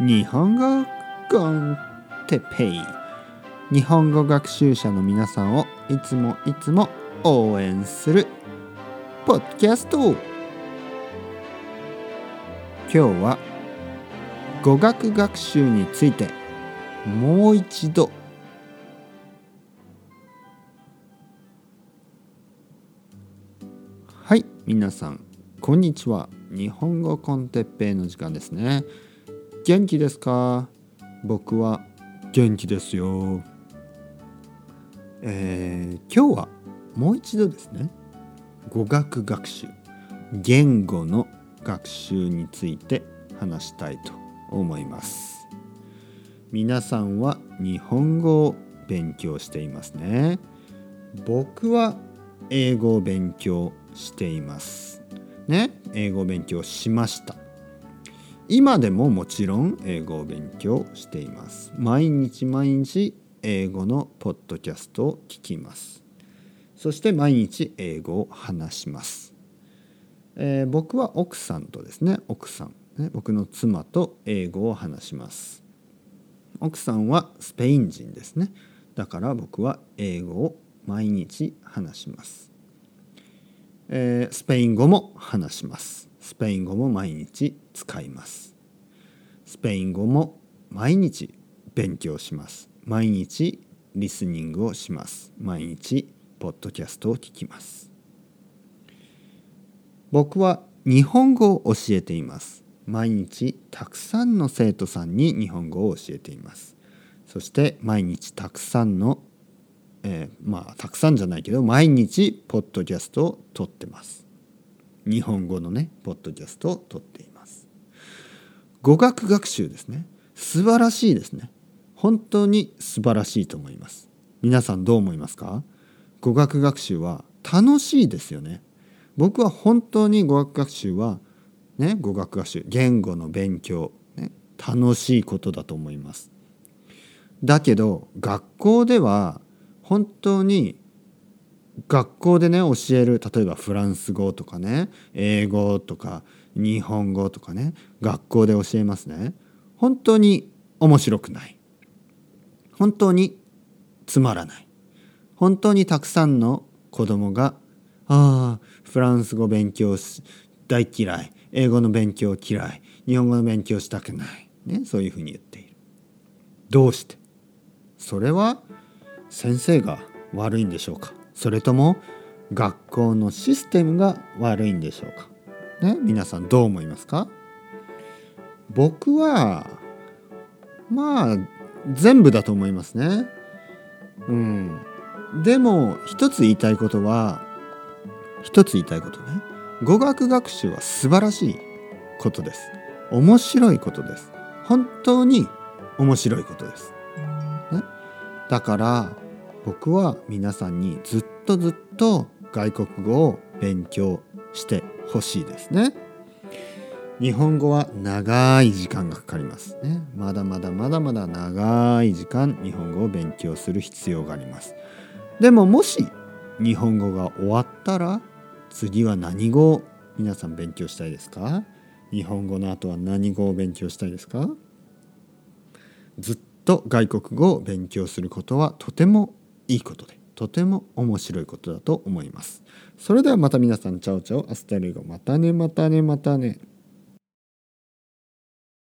日本語コンテペイ。日本語学習者の皆さんをいつもいつも応援するポッドキャスト。今日は語学学習についてもう一度。はい皆さんこんにちは。日本語コンテッペイの時間ですね。元気ですか？僕は。元気ですよ。えー、今日はもう一度ですね。語学学習。言語の学習について話したいと思います。皆さんは日本語を勉強していますね。僕は英語を勉強しています。ね？英語を勉強しました今でももちろん英語を勉強しています。毎日毎日英語のポッドキャストを聞きます。そして毎日英語を話します、えー、僕は奥さんとですね奥さん、ね、僕の妻と英語を話します。奥さんはスペイン人ですね。だから僕は英語を毎日話します、えー、スペイン語も話します。スペイン語も毎日使います。スペイン語も毎日勉強します。毎日リスニングをします。毎日ポッドキャストを聞きます。僕は日本語を教えています。毎日たくさんの生徒さんに日本語を教えています。そして毎日たくさんの、えー、まあたくさんじゃないけど毎日ポッドキャストを撮ってます。日本語のねポッドキャストを撮っています。語学学習ですね。素晴らしいですね。本当に素晴らしいと思います。皆さんどう思いますか？語学学習は楽しいですよね。僕は本当に語学学習はね語学学習言語の勉強、ね、楽しいことだと思います。だけど学校では本当に学校でね教える例えばフランス語とかね英語とか日本語とかね学校で教えますね。本当に面白くない。本当につまらない。本当にたくさんの子供が「ああフランス語勉強大嫌い。英語の勉強嫌い。日本語の勉強したくない」ね、そういうふうに言っている。どうして？それは先生が悪いんでしょうか？それとも学校のシステムが悪いんでしょうか？ね？皆さんどう思いますか？僕はまあ全部だと思いますね。うん。でも一つ言いたいことは一つ言いたいことね語学学習は素晴らしいことです。面白いことです。本当に面白いことです。ね、だから僕は皆さんにずっとずっと外国語を勉強してほしいですね。日本語は長い時間がかかりますね。まだまだまだまだ長い時間日本語を勉強する必要があります。でももし日本語が終わったら次は何語を皆さん勉強したいですか？日本語の後は何語を勉強したいですか？ずっと外国語を勉強することはとてもいいことでとても面白いことだと思います。それではまた皆さん chao chao hasta luego またねまたねまたね。